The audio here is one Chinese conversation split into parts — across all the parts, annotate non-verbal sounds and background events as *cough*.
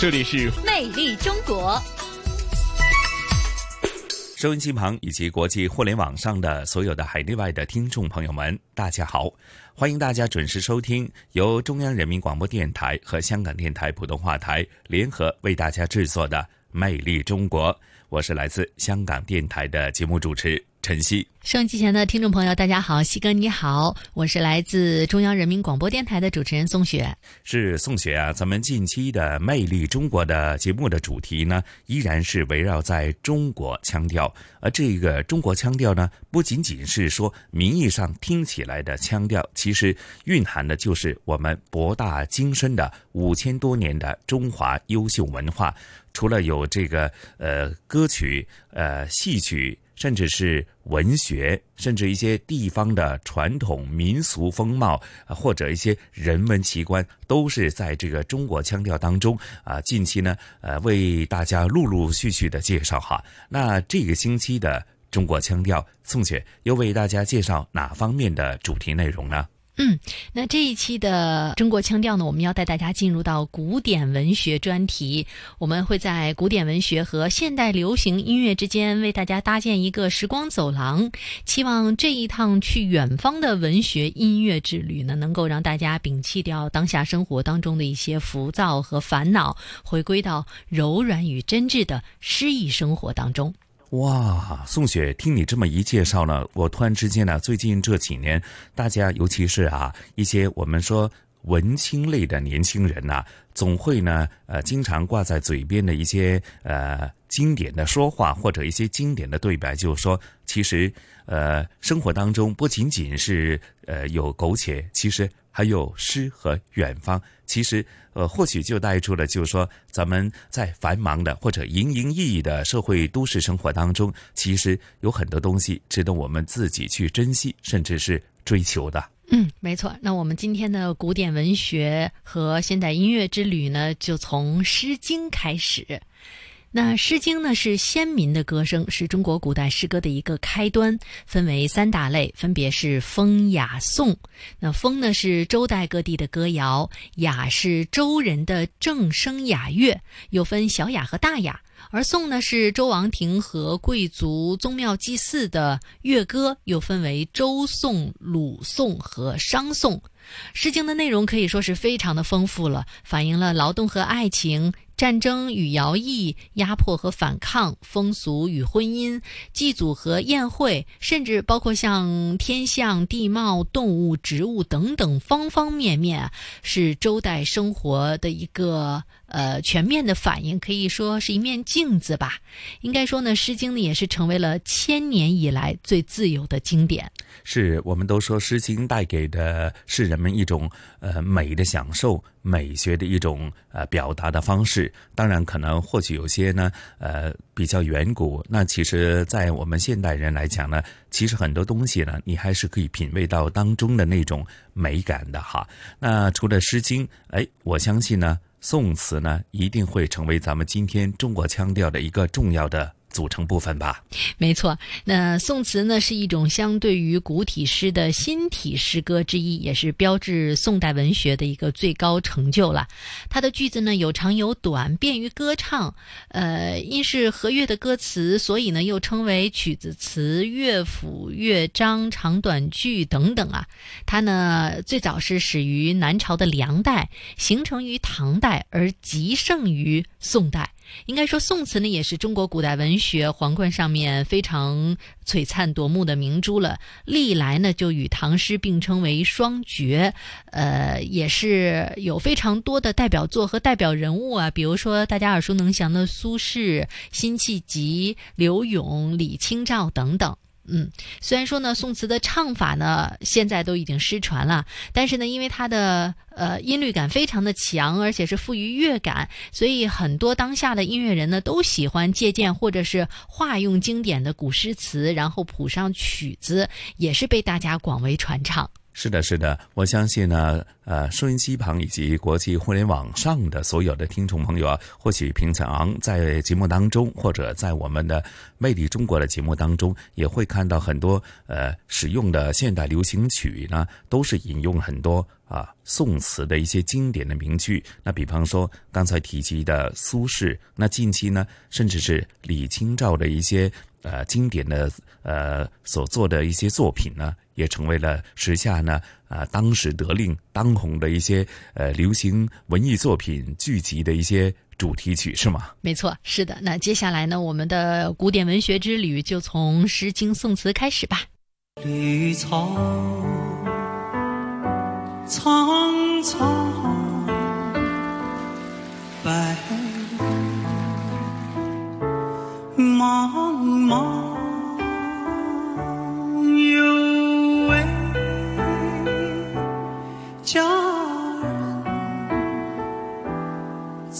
这里是魅力中国。收音机旁以及国际互联网上的所有的海内外的听众朋友们，大家好！欢迎大家准时收听由中央人民广播电台和香港电台普通话台联合为大家制作的《魅力中国》。我是来自香港电台的节目主持陈曦。收音机前的听众朋友，大家好，西哥你好，我是来自中央人民广播电台的主持人宋雪。是宋雪啊，咱们近期的《魅力中国》的节目的主题呢，依然是围绕在中国腔调。而这个中国腔调呢，不仅仅是说名义上听起来的腔调，其实蕴含的就是我们博大精深的五千多年的中华优秀文化。除了有这个呃歌曲、呃戏曲。甚至是文学，甚至一些地方的传统民俗风貌，或者一些人文奇观，都是在这个中国腔调当中啊。近期呢，呃，为大家陆陆续续的介绍哈。那这个星期的中国腔调，宋雪又为大家介绍哪方面的主题内容呢？嗯，那这一期的中国腔调呢，我们要带大家进入到古典文学专题。我们会在古典文学和现代流行音乐之间为大家搭建一个时光走廊，期望这一趟去远方的文学音乐之旅呢，能够让大家摒弃掉当下生活当中的一些浮躁和烦恼，回归到柔软与真挚的诗意生活当中。哇，宋雪，听你这么一介绍呢，我突然之间呢，最近这几年，大家尤其是啊一些我们说文青类的年轻人呐，总会呢呃经常挂在嘴边的一些呃经典的说话或者一些经典的对白，就是说，其实呃生活当中不仅仅是呃有苟且，其实还有诗和远方，其实。呃，或许就带出了，就是说，咱们在繁忙的或者营营役役的社会都市生活当中，其实有很多东西值得我们自己去珍惜，甚至是追求的。嗯，没错。那我们今天的古典文学和现代音乐之旅呢，就从《诗经》开始。那《诗经》呢是先民的歌声，是中国古代诗歌的一个开端，分为三大类，分别是风、雅、颂。那风呢是周代各地的歌谣，雅是周人的正声雅乐，又分小雅和大雅。而颂呢是周王庭和贵族宗庙祭祀的乐歌，又分为周颂、鲁颂和商颂。《诗经》的内容可以说是非常的丰富了，反映了劳动和爱情。战争与徭役、压迫和反抗、风俗与婚姻、祭祖和宴会，甚至包括像天象、地貌、动物、植物等等方方面面，是周代生活的一个呃全面的反应，可以说是一面镜子吧。应该说呢，《诗经》呢也是成为了千年以来最自由的经典。是我们都说，《诗经》带给的是人们一种呃美的享受。美学的一种呃表达的方式，当然可能或许有些呢呃比较远古。那其实，在我们现代人来讲呢，其实很多东西呢，你还是可以品味到当中的那种美感的哈。那除了《诗经》，哎，我相信呢，宋词呢一定会成为咱们今天中国腔调的一个重要的。组成部分吧，没错。那宋词呢，是一种相对于古体诗的新体诗歌之一，也是标志宋代文学的一个最高成就了。它的句子呢有长有短，便于歌唱。呃，因是和乐的歌词，所以呢又称为曲子词、乐府、乐章、长短句等等啊。它呢最早是始于南朝的梁代，形成于唐代，而极盛于宋代。应该说，宋词呢也是中国古代文学皇冠上面非常璀璨夺目的明珠了。历来呢就与唐诗并称为双绝，呃，也是有非常多的代表作和代表人物啊，比如说大家耳熟能详的苏轼、辛弃疾、柳永、李清照等等。嗯，虽然说呢，宋词的唱法呢现在都已经失传了，但是呢，因为它的呃音律感非常的强，而且是富于乐感，所以很多当下的音乐人呢都喜欢借鉴或者是化用经典的古诗词，然后谱上曲子，也是被大家广为传唱。是的，是的，我相信呢，呃，收音机旁以及国际互联网上的所有的听众朋友啊，或许平常在节目当中，或者在我们的《魅力中国》的节目当中，也会看到很多呃使用的现代流行曲呢，都是引用很多啊宋词的一些经典的名句。那比方说刚才提及的苏轼，那近期呢，甚至是李清照的一些呃经典的呃所做的一些作品呢。也成为了时下呢啊当时得令当红的一些呃流行文艺作品剧集的一些主题曲，是吗？没错，是的。那接下来呢，我们的古典文学之旅就从《诗经》宋词开始吧。绿草苍苍，白茫茫。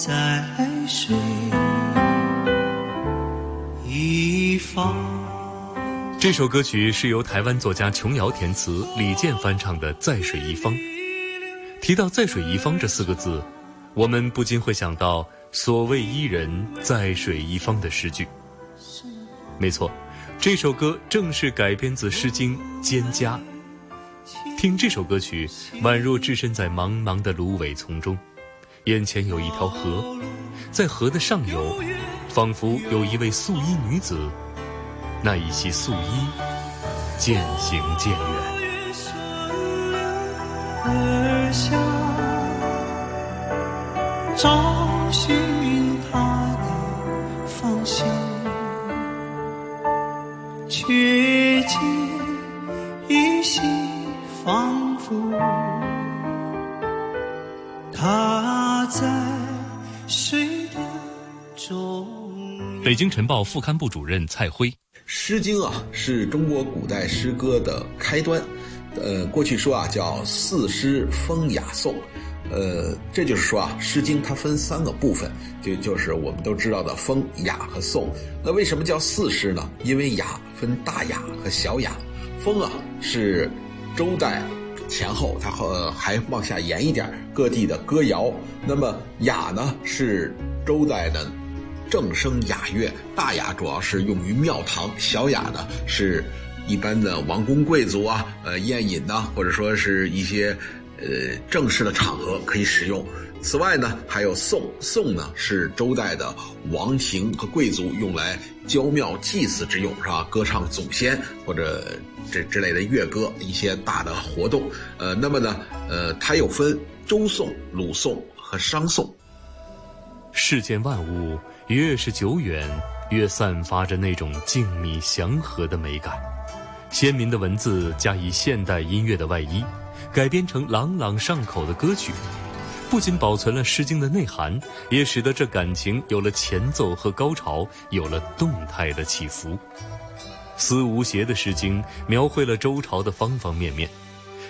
在水一方。这首歌曲是由台湾作家琼瑶填词，李健翻唱的《在水一方》。提到“在水一方”这四个字，我们不禁会想到“所谓伊人，在水一方”的诗句。没错，这首歌正是改编自《诗经·蒹葭》。听这首歌曲，宛若置身在茫茫的芦苇丛中，眼前有一条河，在河的上游，仿佛有一位素衣女子，那一袭素衣渐行渐远。找寻他的方向，却北京晨报副刊部主任蔡辉，《诗经》啊，是中国古代诗歌的开端。呃，过去说啊，叫四诗风雅颂。呃，这就是说啊，《诗经》它分三个部分，就就是我们都知道的风、雅和颂。那为什么叫四诗呢？因为雅分大雅和小雅，风啊是。周代前后，它和还往下延一点，各地的歌谣。那么雅呢，是周代的正声雅乐，大雅主要是用于庙堂，小雅呢是一般的王公贵族啊，呃宴饮呐，或者说是一些呃正式的场合可以使用。此外呢，还有颂，颂呢是周代的王庭和贵族用来郊庙祭祀之用，是吧？歌唱祖先或者这之类的乐歌，一些大的活动。呃，那么呢，呃，它又分周颂、鲁颂和商颂。世间万物越是久远，越散发着那种静谧祥和的美感。鲜明的文字加以现代音乐的外衣，改编成朗朗上口的歌曲。不仅保存了《诗经》的内涵，也使得这感情有了前奏和高潮，有了动态的起伏。思无邪的《诗经》描绘了周朝的方方面面，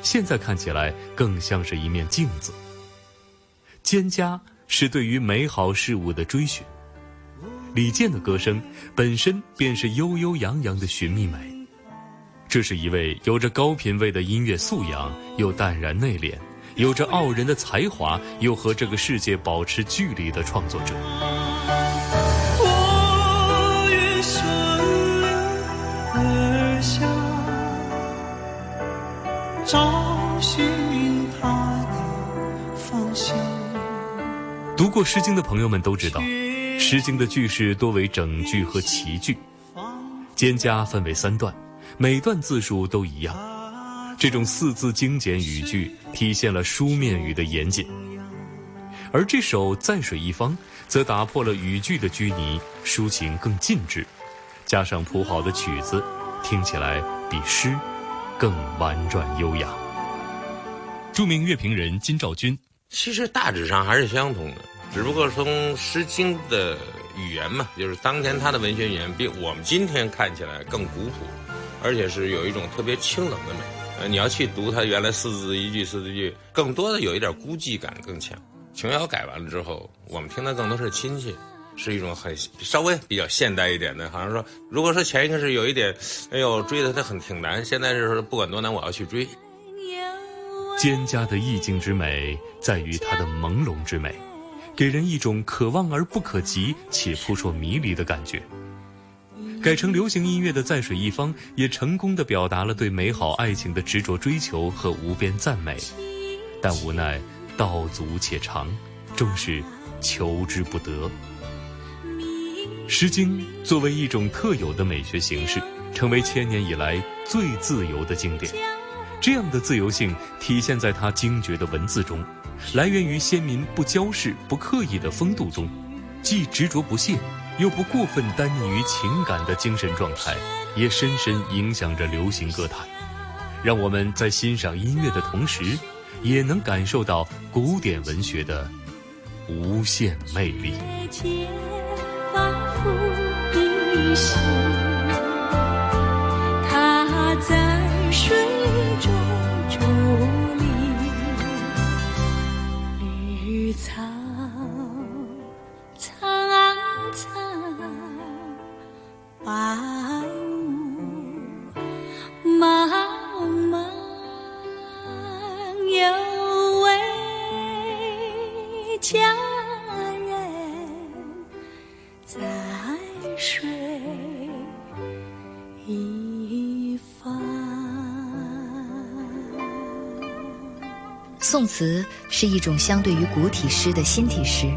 现在看起来更像是一面镜子。蒹葭是对于美好事物的追寻，李健的歌声本身便是悠悠扬扬的寻觅美。这是一位有着高品位的音乐素养，又淡然内敛。有着傲人的才华，又和这个世界保持距离的创作者。我愿顺而下，找寻读过《诗经》的朋友们都知道，《诗经》的句式多为整句和齐句，蒹葭分为三段，每段字数都一样。这种四字精简语句体现了书面语的严谨，而这首《在水一方》则打破了语句的拘泥，抒情更尽致，加上谱好的曲子，听起来比诗更婉转优雅。著名乐评人金兆军，其实大致上还是相同的，只不过从《诗经》的语言嘛，就是当年他的文学语言比我们今天看起来更古朴。而且是有一种特别清冷的美。呃，你要去读它原来四字一句四字句，更多的有一点孤寂感更强。琼瑶改完了之后，我们听的更多是亲切，是一种很稍微比较现代一点的，好像说，如果说前一个是有一点，哎呦追的它很挺难，现在是不管多难我要去追。蒹葭的意境之美，在于它的朦胧之美，给人一种可望而不可及且扑朔迷离的感觉。改成流行音乐的《在水一方》也成功地表达了对美好爱情的执着追求和无边赞美，但无奈道阻且长，终是求之不得。《诗经》作为一种特有的美学形式，成为千年以来最自由的经典。这样的自由性体现在他精绝的文字中，来源于先民不骄饰、不刻意的风度中，既执着不懈，又不过分耽溺于情感的精神状态，也深深影响着流行歌坛。让我们在欣赏音乐的同时，也能感受到古典文学的无限魅力。他在草苍苍，白词是一种相对于古体诗的新体诗，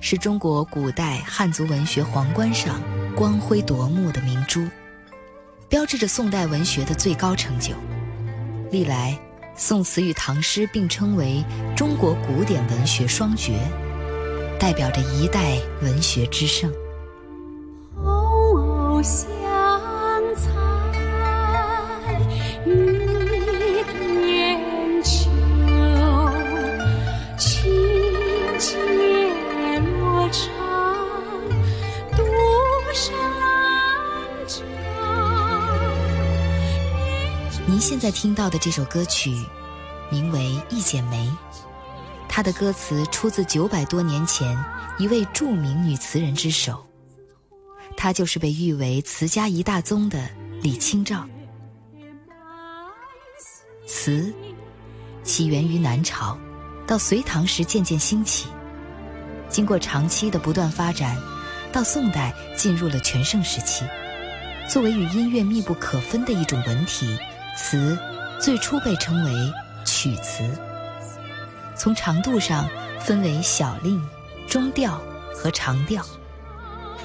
是中国古代汉族文学皇冠上光辉夺目的明珠，标志着宋代文学的最高成就。历来，宋词与唐诗并称为中国古典文学双绝，代表着一代文学之盛。藕香听到的这首歌曲，名为《一剪梅》，它的歌词出自九百多年前一位著名女词人之手，她就是被誉为词家一大宗的李清照。词起源于南朝，到隋唐时渐渐兴起，经过长期的不断发展，到宋代进入了全盛时期。作为与音乐密不可分的一种文体，词最初被称为曲词。从长度上分为小令、中调和长调。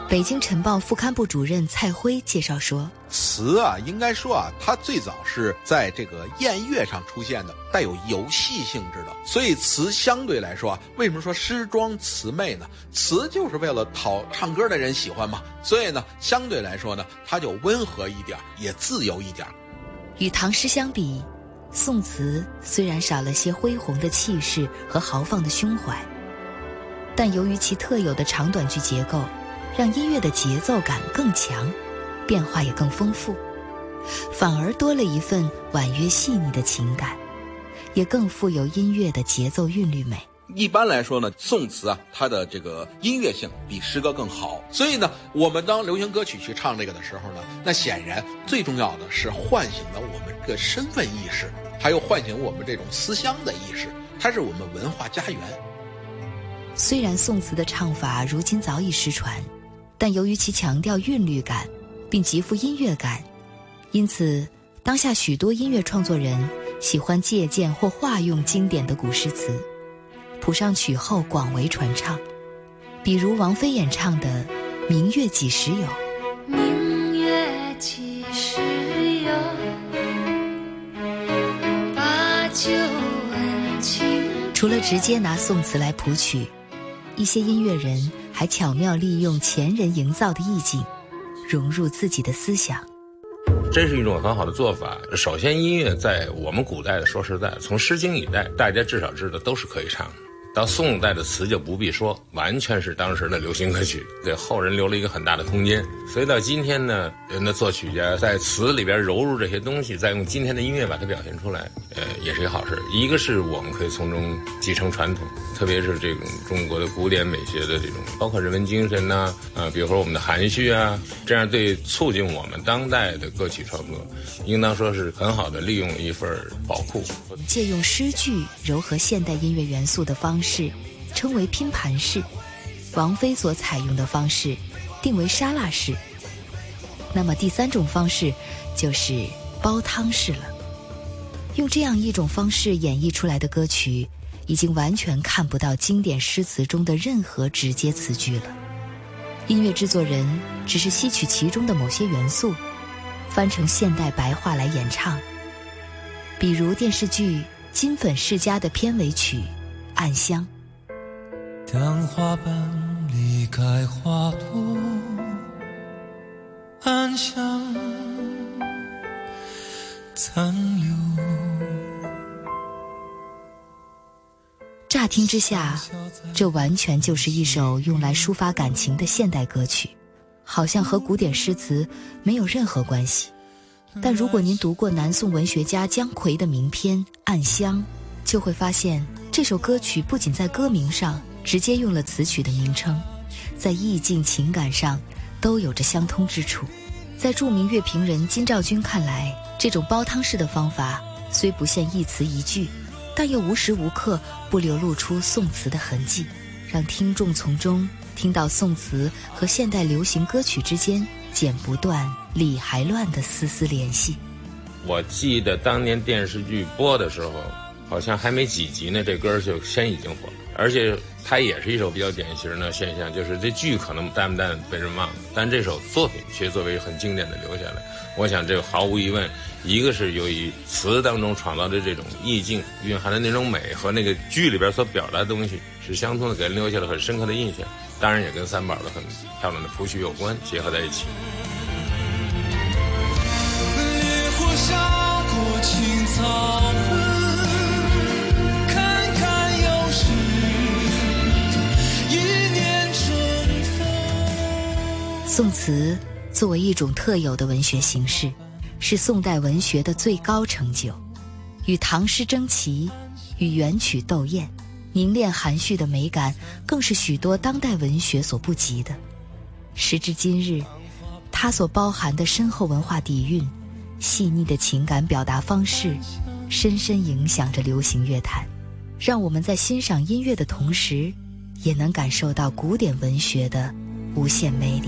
北京晨报副刊部主任蔡辉介绍说，词啊，应该说啊，它最早是在这个宴乐上出现的，带有游戏性质的。所以词相对来说啊，为什么说诗庄词媚呢？词就是为了讨唱歌的人喜欢嘛。所以呢，相对来说呢，它就温和一点，也自由一点。与唐诗相比，宋词虽然少了些恢宏的气势和豪放的胸怀，但由于其特有的长短句结构，让音乐的节奏感更强，变化也更丰富，反而多了一份婉约细腻的情感，也更富有音乐的节奏韵律美。一般来说呢，宋词啊，它的这个音乐性比诗歌更好。所以呢，我们当流行歌曲去唱这个的时候呢，那显然最重要的是唤醒了我们这个身份意识，还有唤醒我们这种思乡的意识，它是我们文化家园。虽然宋词的唱法如今早已失传，但由于其强调韵律感，并极富音乐感，因此当下许多音乐创作人喜欢借鉴或化用经典的古诗词，谱上曲后广为传唱。比如王菲演唱的《明月几时有》。明月几时有？把酒问青除了直接拿宋词来谱曲，一些音乐人还巧妙利用前人营造的意境，融入自己的思想。这是一种很好的做法。首先，音乐在我们古代的，说实在，从《诗经》以代，大家至少知道都是可以唱的。到宋代的词就不必说，完全是当时的流行歌曲，给后人留了一个很大的空间。所以到今天呢，人的作曲家在词里边揉入这些东西，再用今天的音乐把它表现出来，呃，也是一个好事。一个是我们可以从中继承传统，特别是这种中国的古典美学的这种，包括人文精神呐、啊，比如说我们的含蓄啊，这样对促进我们当代的歌曲创作，应当说是很好的利用了一份宝库。借用诗句糅合现代音乐元素的方式，式称为拼盘式。王菲所采用的方式，定为沙拉式。那么第三种方式就是煲汤式了。用这样一种方式演绎出来的歌曲，已经完全看不到经典诗词中的任何直接词句了。音乐制作人只是吸取其中的某些元素，翻成现代白话来演唱。比如电视剧《金粉世家》的片尾曲《暗香》。当花瓣离开花朵，暗香残留。乍听之下，这完全就是一首用来抒发感情的现代歌曲，好像和古典诗词没有任何关系。但如果您读过南宋文学家姜夔的名篇《暗香》，就会发现这首歌曲不仅在歌名上直接用了词曲的名称，在意境情感上都有着相通之处。在著名乐评人金兆军看来，这种煲汤式的方法虽不限一词一句，但又无时无刻不流露出宋词的痕迹，让听众从中听到宋词和现代流行歌曲之间剪不断、理还乱的丝丝联系。我记得当年电视剧播的时候，好像还没几集呢，这歌就先已经火了。而且它也是一首比较典型的现象，就是这剧可能淡不淡被人忘了，但这首作品却作为很经典的留下来。我想这个毫无疑问，一个是由于词当中创造的这种意境蕴含的那种美和那个剧里边所表达的东西是相通的，给人留下了很深刻的印象。当然也跟三宝的很漂亮的谱曲有关，结合在一起。烈火烧过青草宋词作为一种特有的文学形式，是宋代文学的最高成就，与唐诗争奇，与元曲斗艳，凝练含蓄的美感，更是许多当代文学所不及的。时至今日，它所包含的深厚文化底蕴、细腻的情感表达方式，深深影响着流行乐坛，让我们在欣赏音乐的同时，也能感受到古典文学的无限魅力。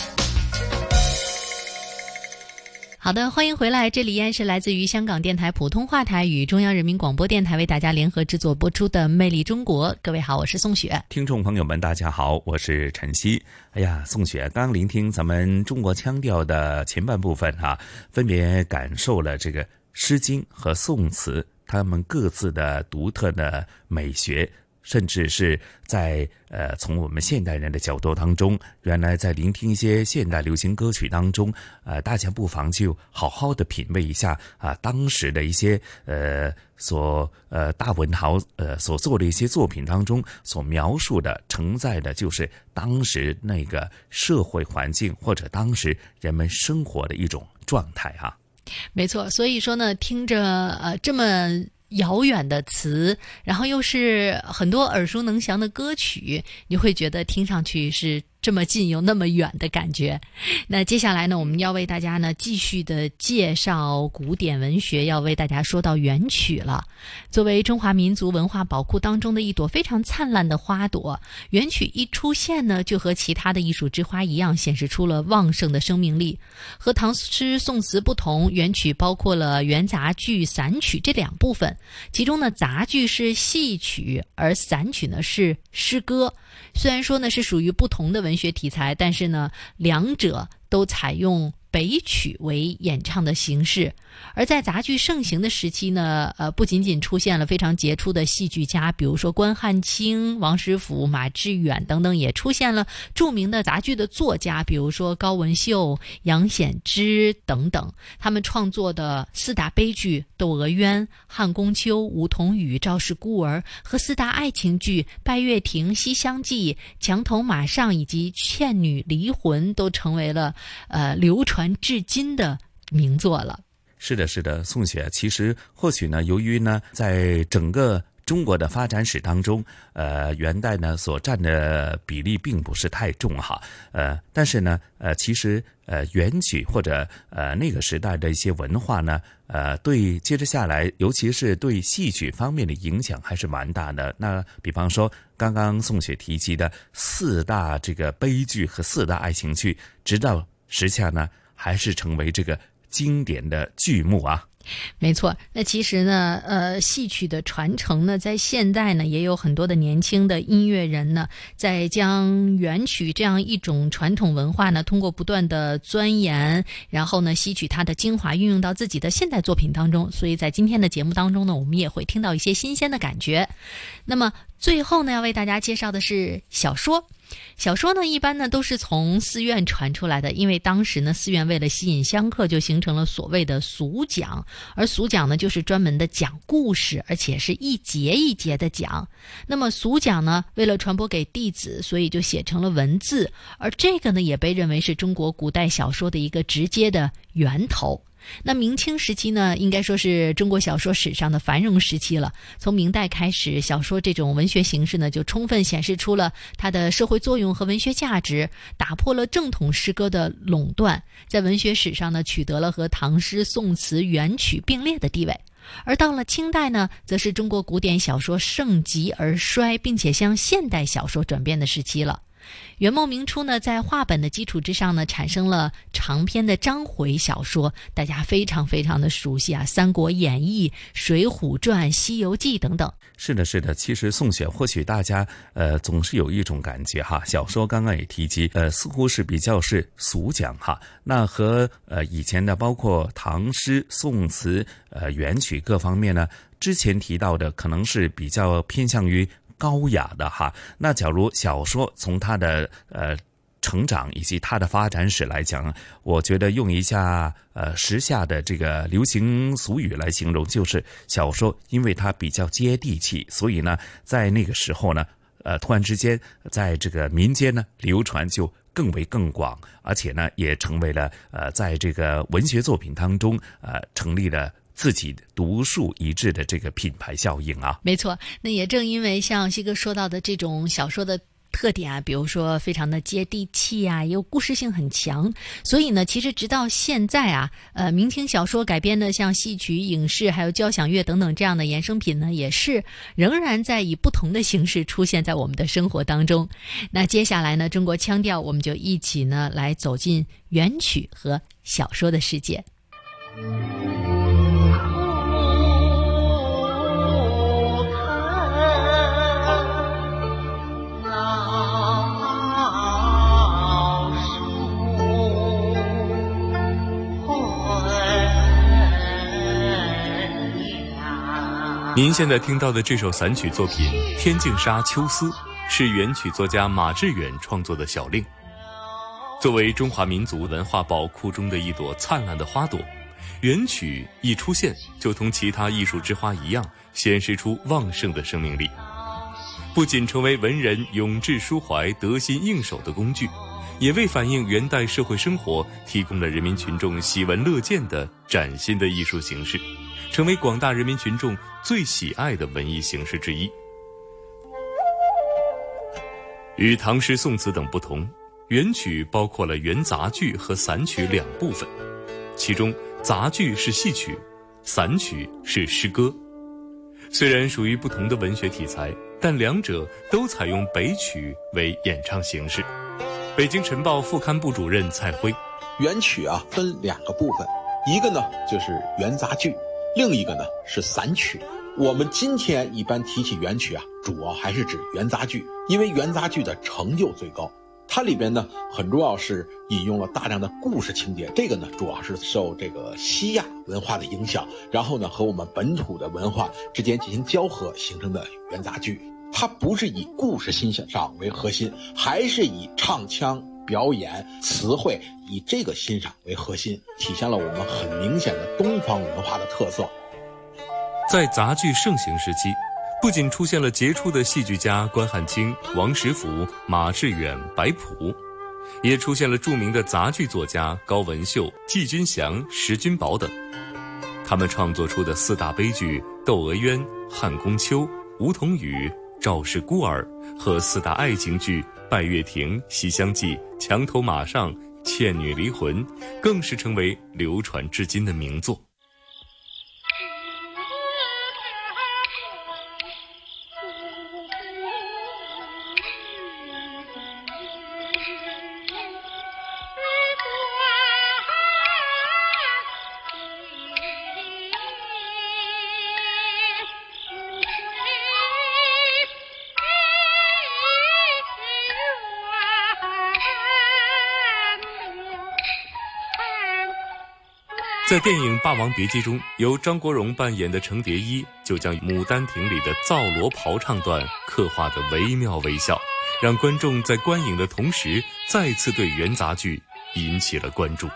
好的，欢迎回来，这里依然是来自于香港电台普通话台与中央人民广播电台为大家联合制作播出的《魅力中国》。各位好，我是宋雪。听众朋友们，大家好，我是晨曦。哎呀，宋雪，刚聆听咱们中国腔调的前半部分哈、啊，分别感受了这个《诗经》和宋词他们各自的独特的美学。甚至是在呃，从我们现代人的角度当中，原来在聆听一些现代流行歌曲当中，呃，大家不妨就好好的品味一下啊，当时的一些呃所呃大文豪呃所做的一些作品当中所描述的、承载的，就是当时那个社会环境或者当时人们生活的一种状态、啊。没错，所以说呢，听着呃这么。遥远的词，然后又是很多耳熟能详的歌曲，你会觉得听上去是这么近又那么远的感觉。那接下来呢，我们要为大家呢继续的介绍古典文学，要为大家说到元曲了。作为中华民族文化宝库当中的一朵非常灿烂的花朵，元曲一出现呢，就和其他的艺术之花一样，显示出了旺盛的生命力。和唐诗宋词不同，元曲包括了元杂剧、散曲这两部分。其中呢，杂剧是戏曲，而散曲呢是诗歌。虽然说呢是属于不同的文学题材，但是呢，两者都采用北曲为演唱的形式。而在杂剧盛行的时期呢，呃，不仅仅出现了非常杰出的戏剧家，比如说关汉卿、王实甫、马致远等等，也出现了著名的杂剧的作家，比如说高文秀、杨显之等等。他们创作的四大悲剧《窦娥冤》《汉宫秋》《梧桐雨》《赵氏孤儿》和四大爱情剧《拜月亭》《西厢记》《墙头马上》以及《倩女离魂》，都成为了呃流传至今的名作了。是的，是的，宋雪。其实或许呢，由于呢，在整个中国的发展史当中，呃，元代呢所占的比例并不是太重哈，呃，但是呢，呃，其实呃，元曲或者呃那个时代的一些文化呢，呃，对接着下来，尤其是对戏曲方面的影响还是蛮大的。那比方说，刚刚宋雪提及的四大这个悲剧和四大爱情剧，直到时下呢，还是成为这个。经典的剧目啊，没错。那其实呢，呃，戏曲的传承呢，在现代呢，也有很多的年轻的音乐人呢，在将元曲这样一种传统文化呢，通过不断的钻研，然后呢，吸取它的精华，运用到自己的现代作品当中。所以在今天的节目当中呢，我们也会听到一些新鲜的感觉。那么最后呢，要为大家介绍的是小说。小说呢，一般呢都是从寺院传出来的，因为当时呢，寺院为了吸引香客，就形成了所谓的俗讲，而俗讲呢，就是专门的讲故事，而且是一节一节的讲。那么俗讲呢，为了传播给弟子，所以就写成了文字，而这个呢，也被认为是中国古代小说的一个直接的源头。那明清时期呢，应该说是中国小说史上的繁荣时期了。从明代开始，小说这种文学形式呢，就充分显示出了它的社会作用和文学价值，打破了正统诗歌的垄断，在文学史上呢，取得了和唐诗、宋词、元曲并列的地位。而到了清代呢，则是中国古典小说盛极而衰，并且向现代小说转变的时期了。元末明初呢，在话本的基础之上呢，产生了长篇的章回小说，大家非常非常的熟悉啊，《三国演义》《水浒传》《西游记》等等。是的，是的。其实宋选或许大家呃总是有一种感觉哈，小说刚刚也提及，呃，似乎是比较是俗讲哈。那和呃以前的包括唐诗、宋词、呃元曲各方面呢，之前提到的可能是比较偏向于。高雅的哈，那假如小说从它的呃成长以及它的发展史来讲，我觉得用一下呃时下的这个流行俗语来形容，就是小说因为它比较接地气，所以呢，在那个时候呢，呃，突然之间在这个民间呢流传就更为更广，而且呢也成为了呃在这个文学作品当中呃成立了。自己独树一帜的这个品牌效应啊，没错。那也正因为像西哥说到的这种小说的特点啊，比如说非常的接地气啊，又故事性很强，所以呢，其实直到现在啊，呃，明清小说改编的像戏曲、影视还有交响乐等等这样的衍生品呢，也是仍然在以不同的形式出现在我们的生活当中。那接下来呢，中国腔调，我们就一起呢来走进元曲和小说的世界。您现在听到的这首散曲作品《天净沙·秋思》，是元曲作家马致远创作的小令。作为中华民族文化宝库中的一朵灿烂的花朵，元曲一出现就同其他艺术之花一样，显示出旺盛的生命力。不仅成为文人咏志抒怀、得心应手的工具，也为反映元代社会生活提供了人民群众喜闻乐见的崭新的艺术形式。成为广大人民群众最喜爱的文艺形式之一。与唐诗、宋词等不同，元曲包括了元杂剧和散曲两部分，其中杂剧是戏曲，散曲是诗歌。虽然属于不同的文学题材，但两者都采用北曲为演唱形式。北京晨报副刊部主任蔡辉，元曲啊分两个部分，一个呢就是元杂剧。另一个呢是散曲，我们今天一般提起元曲啊，主要还是指元杂剧，因为元杂剧的成就最高，它里边呢很重要是引用了大量的故事情节，这个呢主要是受这个西亚文化的影响，然后呢和我们本土的文化之间进行交合形成的元杂剧。它不是以故事欣赏为核心，还是以唱腔、表演、词汇以这个欣赏为核心，体现了我们很明显的东方文化的特色。在杂剧盛行时期，不仅出现了杰出的戏剧家关汉卿、王实甫、马致远、白朴，也出现了著名的杂剧作家高文秀、季君祥、石君宝等。他们创作出的四大悲剧《窦娥冤》《汉宫秋》《梧桐雨》《赵氏孤儿》和四大爱情剧《拜月亭》《西厢记》《墙头马上》《倩女离魂》，更是成为流传至今的名作。在电影《霸王别姬》中，由张国荣扮演的程蝶衣就将《牡丹亭》里的皂罗袍唱段刻画得惟妙惟肖，让观众在观影的同时再次对元杂剧引起了关注。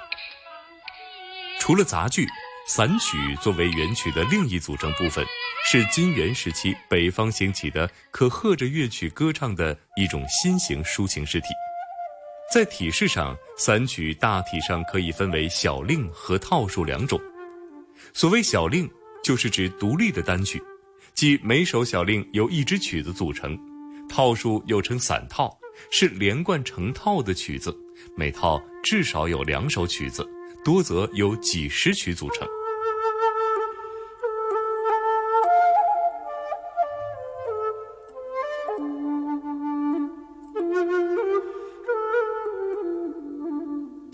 除了杂剧，散曲作为元曲的另一组成部分，是金元时期北方兴起的可和着乐曲歌唱的一种新型抒情诗体。在体式上，散曲大体上可以分为小令和套数两种。所谓小令，就是指独立的单曲，即每首小令由一支曲子组成；套数又称散套，是连贯成套的曲子，每套至少有两首曲子，多则有几十曲组成。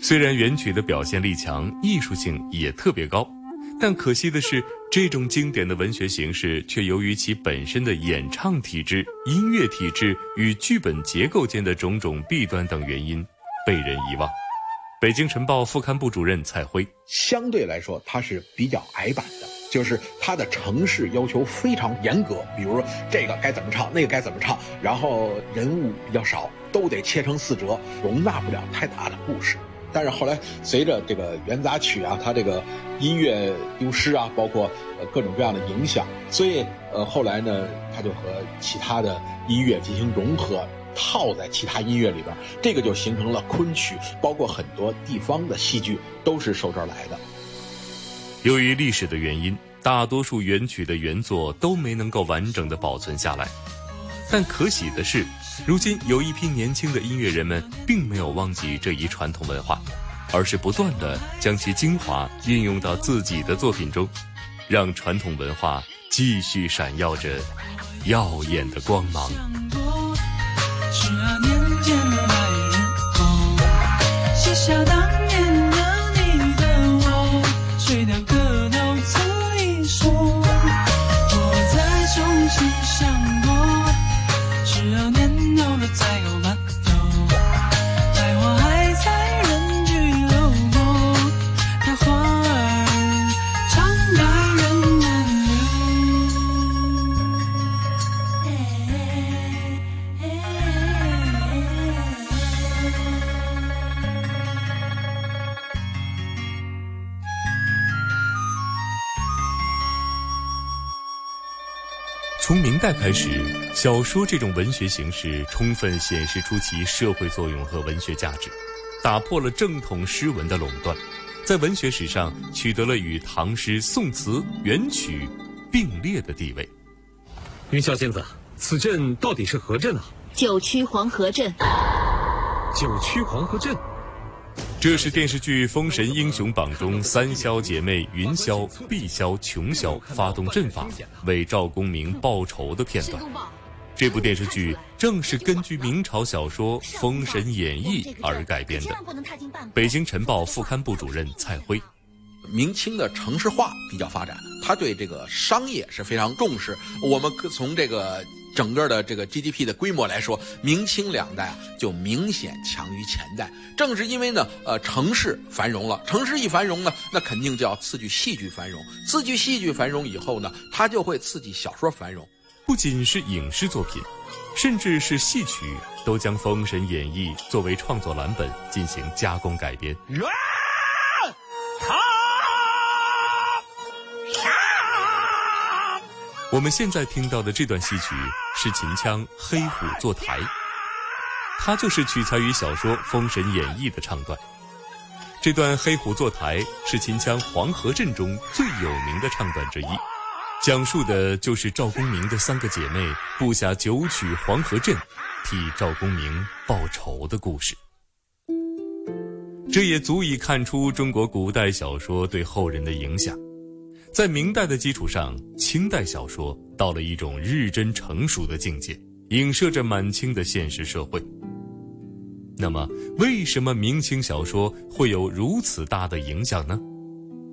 虽然元曲的表现力强，艺术性也特别高，但可惜的是，这种经典的文学形式却由于其本身的演唱体制、音乐体制与剧本结构间的种种弊端等原因，被人遗忘。北京晨报副刊部主任蔡辉，相对来说，它是比较矮板的，就是它的程式要求非常严格，比如说这个该怎么唱，那个该怎么唱，然后人物比较少，都得切成四折，容纳不了太大的故事。但是后来随着这个元杂曲啊，它这个音乐丢失啊，包括呃各种各样的影响，所以呃后来呢，它就和其他的音乐进行融合，套在其他音乐里边，这个就形成了昆曲，包括很多地方的戏剧都是受这儿来的。由于历史的原因，大多数元曲的原作都没能够完整的保存下来，但可喜的是。如今有一批年轻的音乐人们，并没有忘记这一传统文化，而是不断的将其精华运用到自己的作品中，让传统文化继续闪耀着耀眼的光芒。从明代开始，小说这种文学形式充分显示出其社会作用和文学价值，打破了正统诗文的垄断，在文学史上取得了与唐诗、宋词、元曲并列的地位。云霄仙子，此镇到底是何镇啊？九曲黄河镇。九曲黄河镇。这是电视剧《封神英雄榜》中三霄姐妹云霄、碧霄、琼霄发动阵法为赵公明报仇的片段。这部电视剧正是根据明朝小说《封神演义》而改编的。北京晨报副刊部主任蔡辉。明清的城市化比较发展，他对这个商业是非常重视。我们从这个整个的这个 GDP 的规模来说，明清两代啊就明显强于前代。正是因为呢，呃，城市繁荣了，城市一繁荣呢，那肯定就要刺激戏剧繁荣，刺激戏剧繁荣以后呢，它就会刺激小说繁荣。不仅是影视作品，甚至是戏曲，都将《封神演义》作为创作蓝本进行加工改编。我们现在听到的这段戏曲是秦腔《黑虎坐台》，它就是取材于小说《封神演义》的唱段。这段《黑虎坐台》是秦腔《黄河阵》中最有名的唱段之一，讲述的就是赵公明的三个姐妹布下九曲黄河阵，替赵公明报仇的故事。这也足以看出中国古代小说对后人的影响。在明代的基础上，清代小说到了一种日臻成熟的境界，影射着满清的现实社会。那么，为什么明清小说会有如此大的影响呢？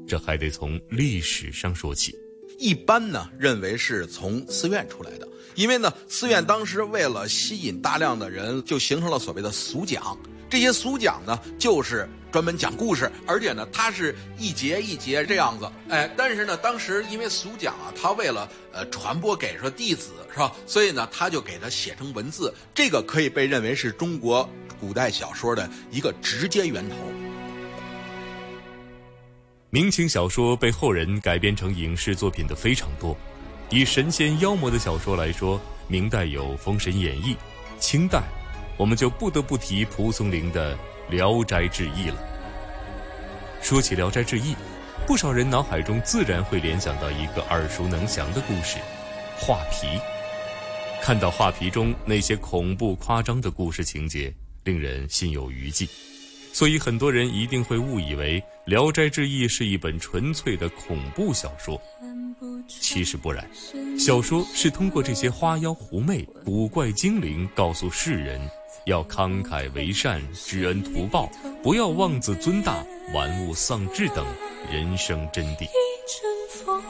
这还得从历史上说起。一般呢，认为是从寺院出来的，因为呢，寺院当时为了吸引大量的人，就形成了所谓的俗讲。这些俗讲呢，就是专门讲故事，而且呢，它是一节一节这样子。哎，但是呢，当时因为俗讲啊，他为了呃传播给说弟子是吧，所以呢，他就给它写成文字。这个可以被认为是中国古代小说的一个直接源头。明清小说被后人改编成影视作品的非常多，以神仙妖魔的小说来说，明代有《封神演义》，清代。我们就不得不提蒲松龄的《聊斋志异》了。说起《聊斋志异》，不少人脑海中自然会联想到一个耳熟能详的故事——画皮。看到画皮中那些恐怖夸张的故事情节，令人心有余悸，所以很多人一定会误以为《聊斋志异》是一本纯粹的恐怖小说。其实不然，小说是通过这些花妖狐媚、古怪精灵，告诉世人。要慷慨为善，知恩图报，不要妄自尊大，玩物丧志等人生真谛。一阵风，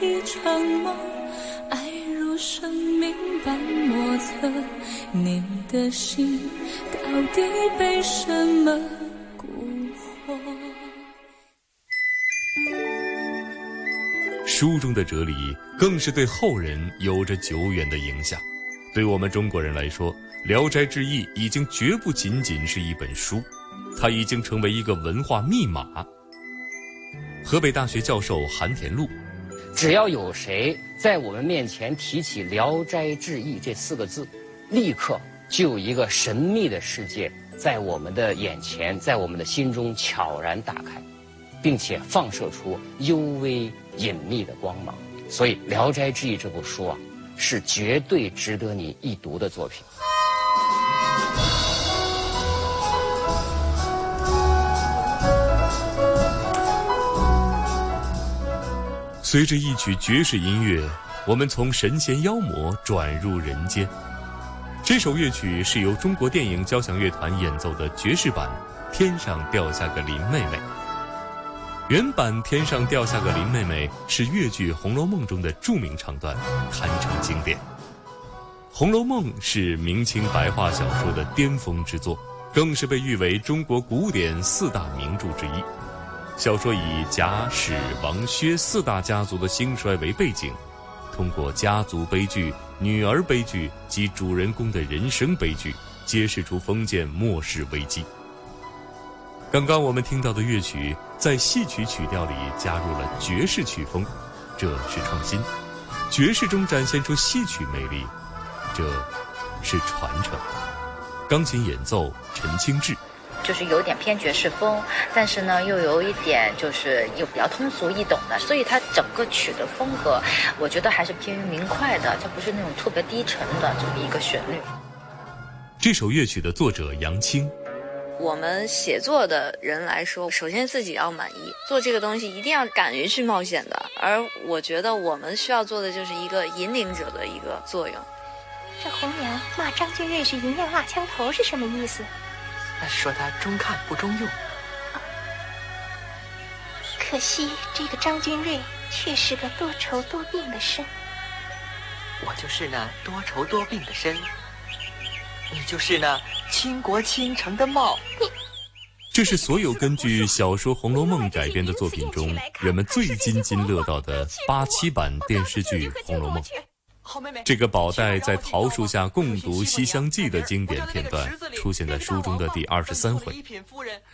一场梦，爱如生命般莫测。你的心到底被什么蛊惑？书中的哲理更是对后人有着久远的影响。对我们中国人来说，《聊斋志异》已经绝不仅仅是一本书，它已经成为一个文化密码。河北大学教授韩田禄，只要有谁在我们面前提起《聊斋志异》这四个字，立刻就有一个神秘的世界在我们的眼前，在我们的心中悄然打开，并且放射出幽微隐秘的光芒。所以，《聊斋志异》这部书啊。是绝对值得你一读的作品。随着一曲爵士音乐，我们从神仙妖魔转入人间。这首乐曲是由中国电影交响乐团演奏的爵士版《天上掉下个林妹妹》。原版《天上掉下个林妹妹》是越剧《红楼梦》中的著名唱段，堪称经典。《红楼梦》是明清白话小说的巅峰之作，更是被誉为中国古典四大名著之一。小说以贾、史、王、薛四大家族的兴衰为背景，通过家族悲剧、女儿悲剧及主人公的人生悲剧，揭示出封建末世危机。刚刚我们听到的乐曲，在戏曲曲调里加入了爵士曲风，这是创新；爵士中展现出戏曲魅力，这是传承。钢琴演奏陈清志，就是有点偏爵士风，但是呢又有一点就是又比较通俗易懂的，所以它整个曲的风格，我觉得还是偏于明快的，它不是那种特别低沉的这么一个旋律。这首乐曲的作者杨青。我们写作的人来说，首先自己要满意，做这个东西一定要敢于去冒险的。而我觉得我们需要做的就是一个引领者的一个作用。这红娘骂张君瑞是银亮蜡枪头是什么意思？说他中看不中用。可惜这个张君瑞却是个多愁多病的身。我就是那多愁多病的身，你就是那倾国倾城的貌。这是所有根据小说《红楼梦》改编的作品中，人们最津津乐道的八七版电视剧《红楼梦》。这个宝黛在桃树下共读《西厢记》的经典片段，出现在书中的第二十三回。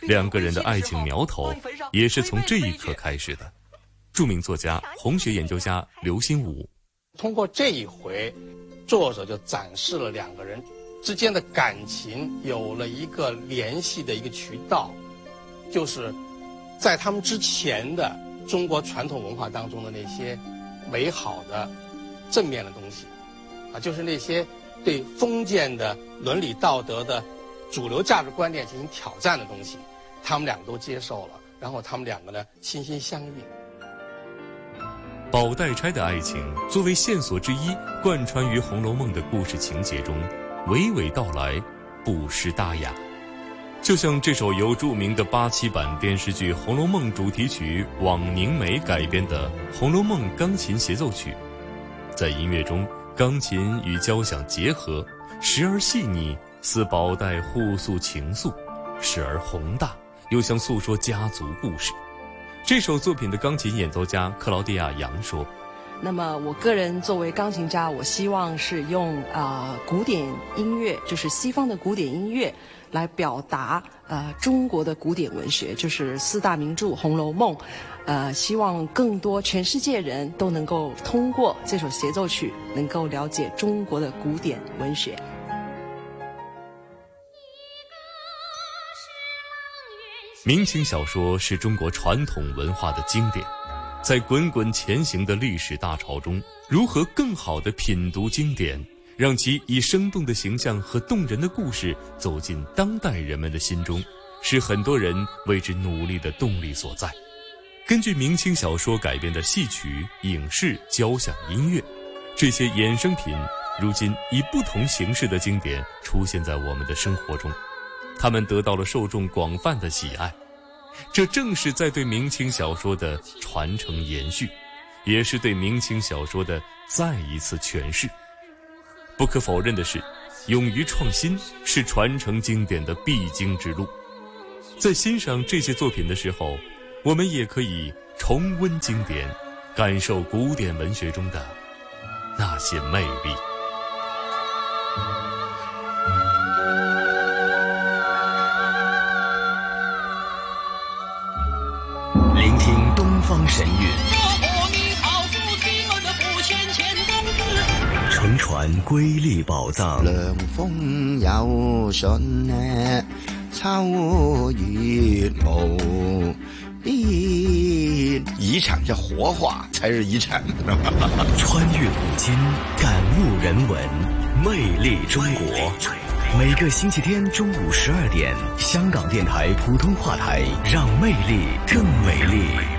两个人的爱情苗头，也是从这一刻开始的。著名作家、红学研究家刘心武，通过这一回，作者就展示了两个人。之间的感情有了一个联系的一个渠道，就是在他们之前的中国传统文化当中的那些美好的正面的东西，啊，就是那些对封建的伦理道德的主流价值观念进行挑战的东西，他们两个都接受了，然后他们两个呢心心相印。宝黛钗的爱情作为线索之一，贯穿于《红楼梦》的故事情节中。娓娓道来，不失大雅，就像这首由著名的八七版电视剧《红楼梦》主题曲《枉凝眉》改编的《红楼梦》钢琴协奏曲，在音乐中，钢琴与交响结合，时而细腻，似宝黛互诉情愫；时而宏大，又像诉说家族故事。这首作品的钢琴演奏家克劳迪亚·杨说。那么，我个人作为钢琴家，我希望是用啊古典音乐，就是西方的古典音乐，来表达呃中国的古典文学，就是四大名著《红楼梦》，呃，希望更多全世界人都能够通过这首协奏曲，能够了解中国的古典文学。明清小说是中国传统文化的经典。在滚滚前行的历史大潮中，如何更好地品读经典，让其以生动的形象和动人的故事走进当代人们的心中，是很多人为之努力的动力所在。根据明清小说改编的戏曲、影视、交响音乐，这些衍生品如今以不同形式的经典出现在我们的生活中，他们得到了受众广泛的喜爱。这正是在对明清小说的传承延续，也是对明清小说的再一次诠释。不可否认的是，勇于创新是传承经典的必经之路。在欣赏这些作品的时候，我们也可以重温经典，感受古典文学中的那些魅力。神韵，乘船瑰丽宝藏。凉风有信呢，秋月无边。遗产叫活化才是遗产。穿越古今，感悟人文，魅力中国。每个星期天中午十二点，香港电台普通话台，让魅力更美丽。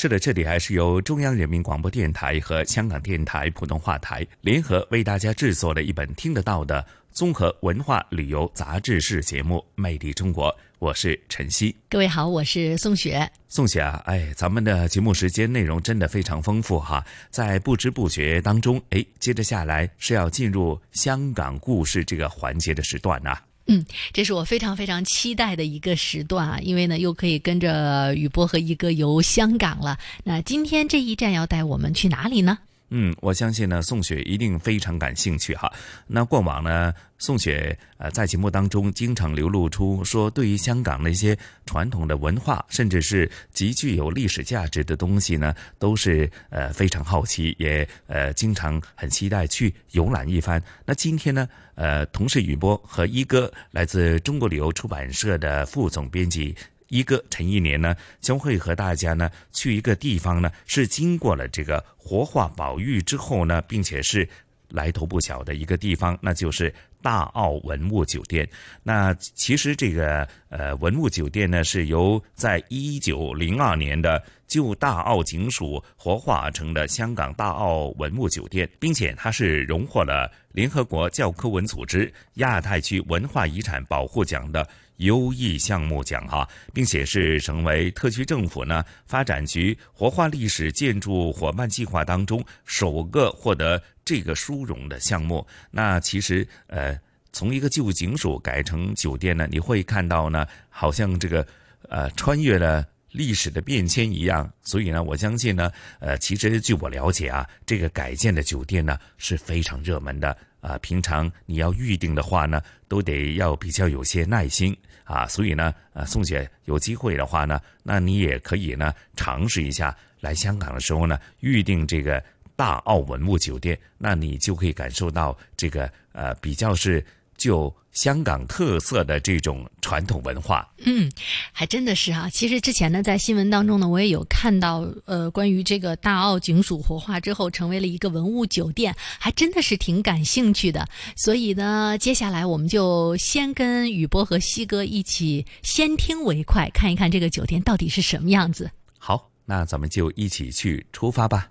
是的，这里还是由中央人民广播电台和香港电台普通话台联合为大家制作的一本听得到的综合文化旅游杂志式节目《魅力中国》，我是晨曦。各位好，我是宋雪。宋雪啊，哎，咱们的节目时间内容真的非常丰富哈，在不知不觉当中，哎，接着下来是要进入香港故事这个环节的时段呐。嗯，这是我非常非常期待的一个时段啊，因为呢，又可以跟着雨波和一哥游香港了。那今天这一站要带我们去哪里呢？嗯，我相信呢，宋雪一定非常感兴趣哈。那过往呢，宋雪呃在节目当中经常流露出说，对于香港那些传统的文化，甚至是极具有历史价值的东西呢，都是呃非常好奇，也呃经常很期待去游览一番。那今天呢，呃，同事雨波和一哥来自中国旅游出版社的副总编辑。一个陈一年呢，将会和大家呢去一个地方呢，是经过了这个活化宝玉之后呢，并且是来头不小的一个地方，那就是大澳文物酒店。那其实这个呃文物酒店呢，是由在一九零二年的旧大澳警署活化成的香港大澳文物酒店，并且它是荣获了联合国教科文组织亚太区文化遗产保护奖的。优异项目奖哈，并且是成为特区政府呢发展局活化历史建筑伙伴计划当中首个获得这个殊荣的项目。那其实呃，从一个旧警署改成酒店呢，你会看到呢，好像这个呃穿越了历史的变迁一样。所以呢，我相信呢，呃，其实据我了解啊，这个改建的酒店呢是非常热门的啊。平常你要预定的话呢，都得要比较有些耐心。啊，所以呢，呃，宋姐有机会的话呢，那你也可以呢尝试一下来香港的时候呢，预定这个大澳文物酒店，那你就可以感受到这个呃比较是就。香港特色的这种传统文化，嗯，还真的是哈。其实之前呢，在新闻当中呢，我也有看到，呃，关于这个大澳警署活化之后成为了一个文物酒店，还真的是挺感兴趣的。所以呢，接下来我们就先跟宇波和西哥一起先听为快，看一看这个酒店到底是什么样子。好，那咱们就一起去出发吧。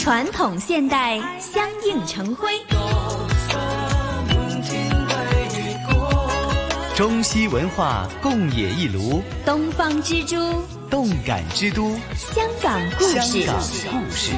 传统现代相映成辉，中西文化共冶一炉，东方之珠，动感之都，香港故事。香港故事，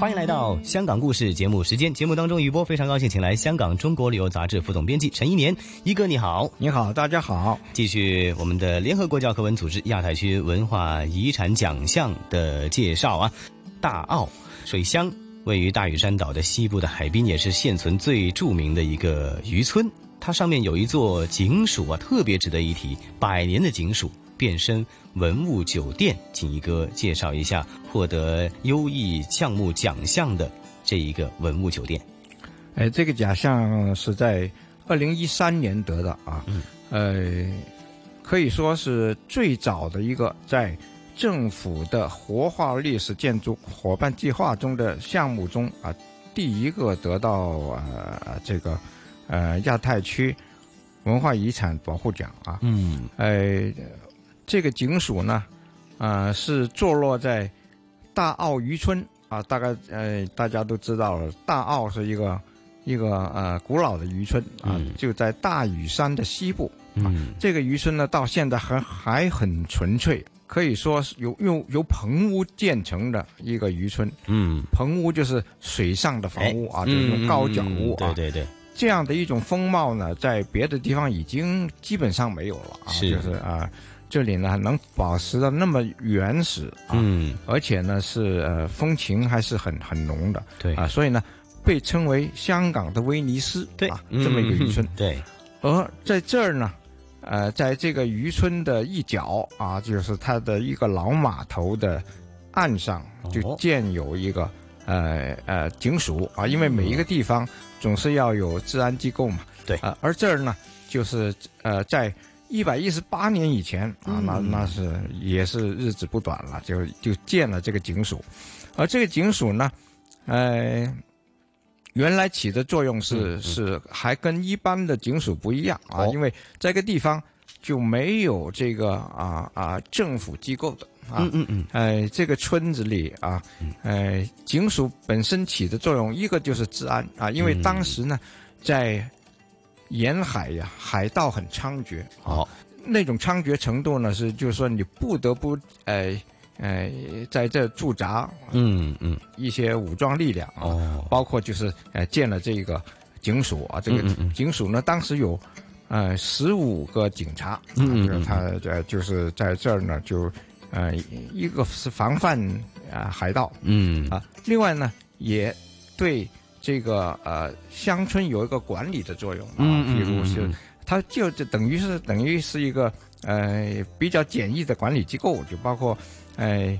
欢迎来到《香港故事》节目时间。节目当中，雨波非常高兴，请来香港中国旅游杂志副总编辑陈一年一哥，你好，你好，大家好。继续我们的联合国教科文组织亚太区文化遗产奖项的介绍啊，大澳。水乡位于大屿山岛的西部的海滨，也是现存最著名的一个渔村。它上面有一座警署啊，特别值得一提。百年的警署变身文物酒店，请一哥介绍一下获得优异项目奖项的这一个文物酒店。哎，这个奖项是在二零一三年得的啊，嗯呃，可以说是最早的一个在。政府的活化历史建筑伙伴计划中的项目中啊，第一个得到呃这个呃亚太区文化遗产保护奖啊，嗯，呃，这个警署呢，啊是坐落在大澳渔村啊，大概呃大家都知道了，大澳是一个一个呃古老的渔村啊，就在大屿山的西部啊，这个渔村呢到现在还还很纯粹。可以说是由用由棚屋建成的一个渔村，嗯，棚屋就是水上的房屋啊，就是用高脚屋啊，对对对，这样的一种风貌呢，在别的地方已经基本上没有了啊，就是啊，这里呢能保持的那么原始啊，嗯，而且呢是呃风情还是很很浓的，对。啊，所以呢被称为香港的威尼斯，对。啊，这么一个渔村，对，而在这儿呢。呃，在这个渔村的一角啊，就是它的一个老码头的岸上，就建有一个呃呃警署啊。因为每一个地方总是要有治安机构嘛。对啊，而这儿呢，就是呃，在一百一十八年以前啊，那那是也是日子不短了，就就建了这个警署。而这个警署呢，呃。原来起的作用是是还跟一般的警署不一样啊，因为这个地方就没有这个啊啊政府机构的啊，嗯嗯嗯，哎，这个村子里啊，哎，警署本身起的作用一个就是治安啊，因为当时呢，在沿海呀，海盗很猖獗，好，那种猖獗程度呢是就是说你不得不哎。呃，在这驻扎，嗯嗯，一些武装力量啊，包括就是呃建了这个警署啊，这个警署呢，当时有呃十五个警察，嗯就是他呃就是在这儿呢，就呃一个是防范啊海盗，嗯。啊，另外呢也对这个呃乡村有一个管理的作用啊，比如是他就就等于是等于是一个呃比较简易的管理机构，就包括。哎，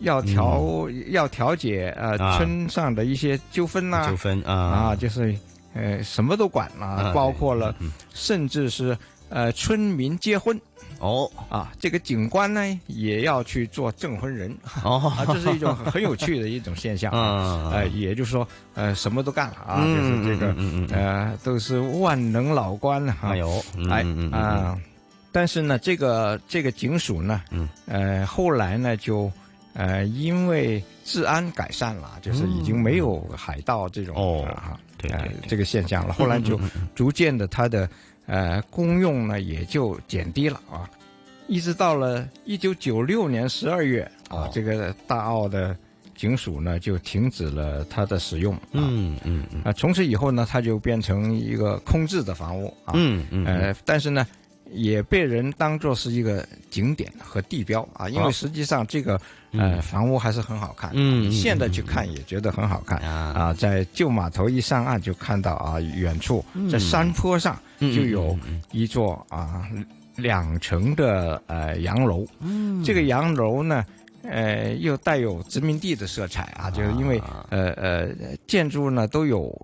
要调要调解呃村上的一些纠纷呐纠纷啊。啊，就是呃什么都管了，包括了，甚至是呃村民结婚。哦。啊，这个警官呢也要去做证婚人。哦，*laughs* 啊，这是一种很有趣的一种现象。*laughs* 啊。呃，也就是说，呃，什么都干了啊，就是这个呃，都是万能老官哈。哎呦，哎啊，但是呢，这个这个警署呢，呃，后来呢就呃因为治安改善了，就是已经没有海盗这种哦哈，对这个现象了。后来就逐渐的它的。呃，功用呢也就减低了啊，一直到了一九九六年十二月啊，这个大澳的警署呢就停止了它的使用。嗯嗯嗯。啊，从此以后呢，它就变成一个空置的房屋啊。嗯嗯。呃，但是呢，也被人当做是一个景点和地标啊，因为实际上这个呃房屋还是很好看。嗯。现在去看也觉得很好看啊，在旧码头一上岸就看到啊，远处在山坡上。就有一座啊两层的呃洋楼，这个洋楼呢，呃又带有殖民地的色彩啊，就是因为呃呃建筑呢都有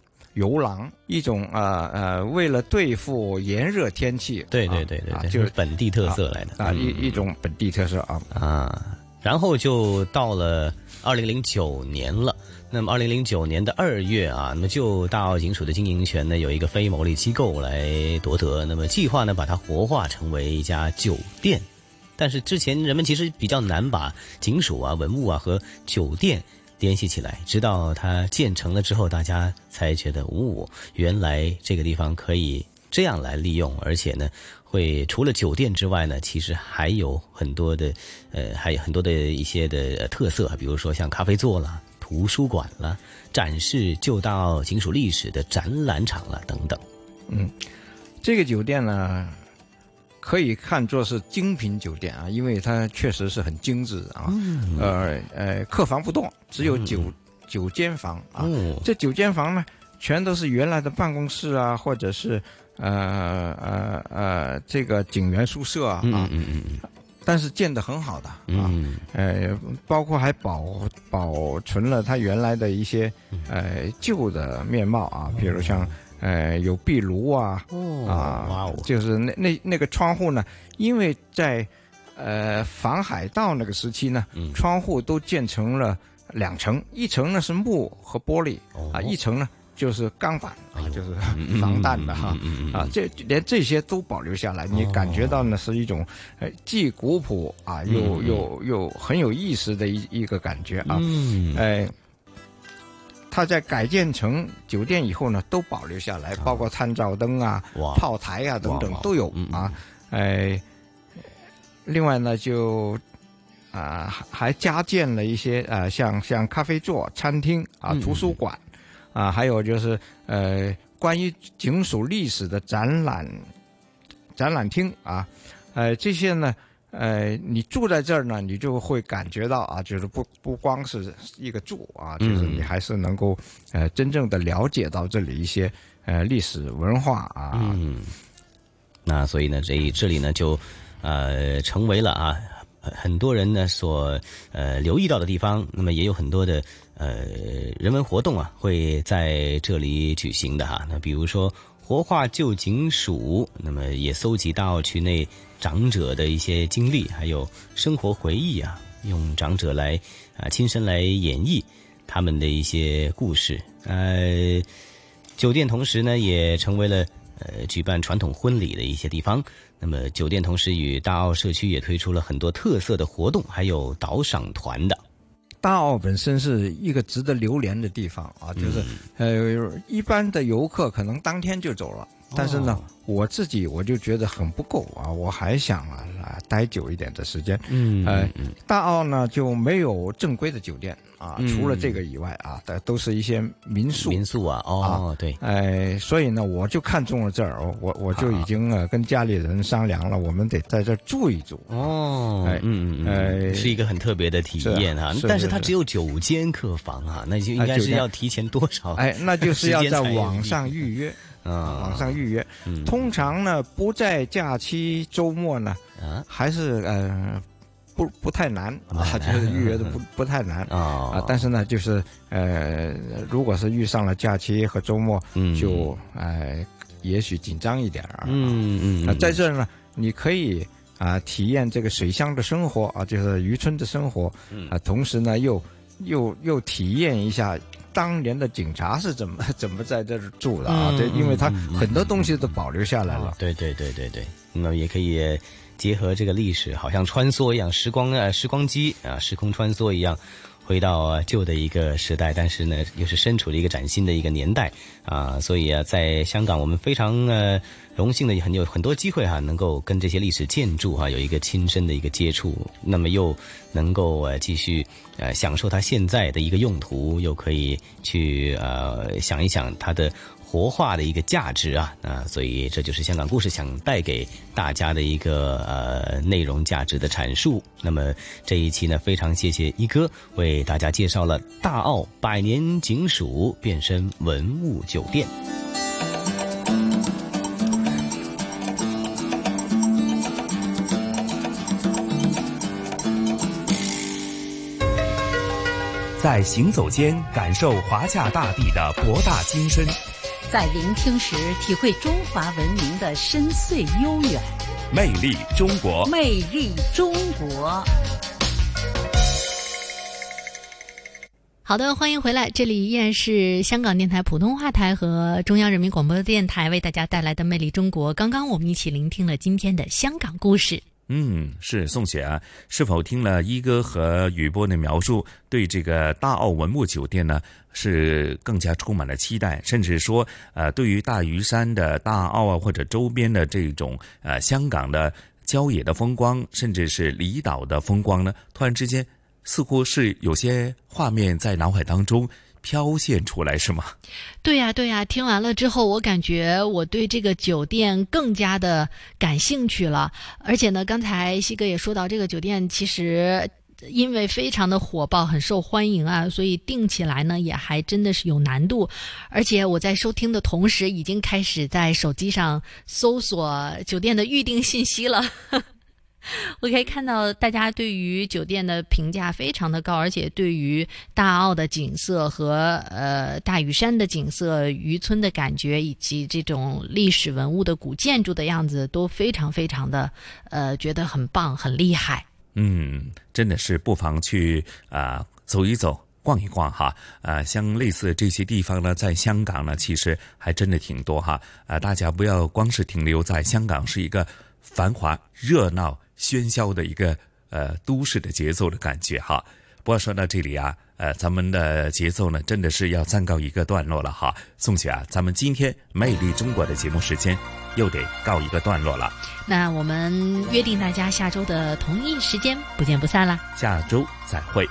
游廊，一种呃呃为了对付炎热天气，对对对对，就是本地特色来的啊一一种本地特色啊啊，然后就到了二零零九年了。那么，二零零九年的二月啊，那么就大澳警署的经营权呢，有一个非牟利机构来夺得。那么计划呢，把它活化成为一家酒店。但是之前人们其实比较难把警署啊、文物啊和酒店联系起来。直到它建成了之后，大家才觉得，哦，原来这个地方可以这样来利用，而且呢，会除了酒店之外呢，其实还有很多的，呃，还有很多的一些的特色，比如说像咖啡座啦。图书馆了，展示旧大澳警署历史的展览场了，等等。嗯，这个酒店呢，可以看作是精品酒店啊，因为它确实是很精致啊。嗯。呃呃，客房不多，只有九九间房啊。这九间房呢，全都是原来的办公室啊，或者是呃呃呃这个警员宿舍啊。嗯嗯嗯。但是建的很好的啊，呃，包括还保保存了它原来的一些呃旧的面貌啊，比如像呃有壁炉啊，啊，就是那那那个窗户呢，因为在呃防海盗那个时期呢，窗户都建成了两层，一层呢是木和玻璃啊，一层呢。就是钢板啊，就是防弹的哈啊，这连这些都保留下来，你感觉到呢是一种呃既古朴啊又又又很有意思的一一个感觉啊，哎，它在改建成酒店以后呢，都保留下来，包括参照灯啊、炮台啊等等都有啊，哎，另外呢就啊还加建了一些啊像像咖啡座、餐厅啊、图书馆。啊，还有就是呃，关于警署历史的展览展览厅啊，呃，这些呢，呃，你住在这儿呢，你就会感觉到啊，就是不不光是一个住啊，就是你还是能够呃真正的了解到这里一些呃历史文化啊。嗯，那所以呢，这这里呢就呃成为了啊很多人呢所呃留意到的地方，那么也有很多的。呃，人文活动啊，会在这里举行的哈。那比如说活化旧警署，那么也搜集到区内长者的一些经历，还有生活回忆啊，用长者来啊亲身来演绎他们的一些故事。呃，酒店同时呢，也成为了呃举办传统婚礼的一些地方。那么酒店同时与大澳社区也推出了很多特色的活动，还有导赏团的。大澳本身是一个值得留连的地方啊，就是呃，一般的游客可能当天就走了，但是呢，我自己我就觉得很不够啊，我还想啊待久一点的时间。嗯，呃，大澳呢就没有正规的酒店啊，除了这个以外啊，的都是一些民宿。民宿啊，哦，对，哎，所以呢，我就看中了这儿，我我就已经呃跟家里人商量了，我们得在这儿住一住。哦，哎，嗯嗯，哎，是一个很特别的体验啊，但是它只有九间客房啊，那就应该是要提前多少？哎，那就是 *laughs* 要在网上预约。啊，网上预约，通常呢不在假期周末呢，还是呃不不太难啊，就是预约的不 *laughs* 不太难。啊啊。但是呢，就是呃，如果是遇上了假期和周末，嗯。就呃，也许紧张一点儿啊。嗯嗯。啊，在这儿呢，你可以啊体验这个水乡的生活啊，就是渔村的生活嗯。啊，同时呢又又又体验一下。当年的警察是怎么 *laughs* 怎么在这儿住的啊？嗯对，因为他很多东西都保留下来了。对对对对对，那也可以结合这个历史，好像穿梭一样，时光啊时光机啊，时空穿梭一样。回到旧的一个时代，但是呢，又是身处了一个崭新的一个年代啊，所以啊，在香港，我们非常呃荣幸的很有很多机会哈、能够跟这些历史建筑哈、有一个亲身的一个接触，那么又能够呃继续呃享受它现在的一个用途，又可以去呃想一想它的。活化的一个价值啊，啊，所以这就是香港故事想带给大家的一个呃内容价值的阐述。那么这一期呢，非常谢谢一哥为大家介绍了大澳百年警署变身文物酒店。在行走间感受华夏大地的博大精深，在聆听时体会中华文明的深邃悠远。魅力中国，魅力中国。好的，欢迎回来，这里依然是香港电台普通话台和中央人民广播电台为大家带来的《魅力中国》。刚刚我们一起聆听了今天的香港故事。嗯，是宋雪啊，是否听了一哥和雨波的描述，对这个大澳文物酒店呢，是更加充满了期待，甚至说，呃，对于大屿山的大澳啊，或者周边的这种呃香港的郊野的风光，甚至是离岛的风光呢，突然之间似乎是有些画面在脑海当中飘现出来，是吗？对呀、对呀、听完了之后，我感觉我对这个酒店更加的感兴趣了。而且呢，刚才西哥也说到，这个酒店其实因为非常的火爆，很受欢迎啊，所以订起来呢也还真的是有难度。而且我在收听的同时，已经开始在手机上搜索酒店的预订信息了。*laughs* 我可以看到大家对于酒店的评价非常的高，而且对于大澳的景色和呃大屿山的景色、渔村的感觉，以及这种历史文物的古建筑的样子，都非常非常的呃觉得很棒、很厉害。嗯，真的是不妨去啊、走一走。逛一逛哈，呃，像类似这些地方呢，在香港呢，其实还真的挺多哈。啊、大家不要光是停留在香港是一个繁华、热闹、喧嚣的一个呃都市的节奏的感觉哈。不过说到这里啊，呃，咱们的节奏呢，真的是要暂告一个段落了哈。宋雪啊，咱们今天《魅力中国》的节目时间又得告一个段落了，那我们约定大家下周的同一时间不见不散啦。下周再会。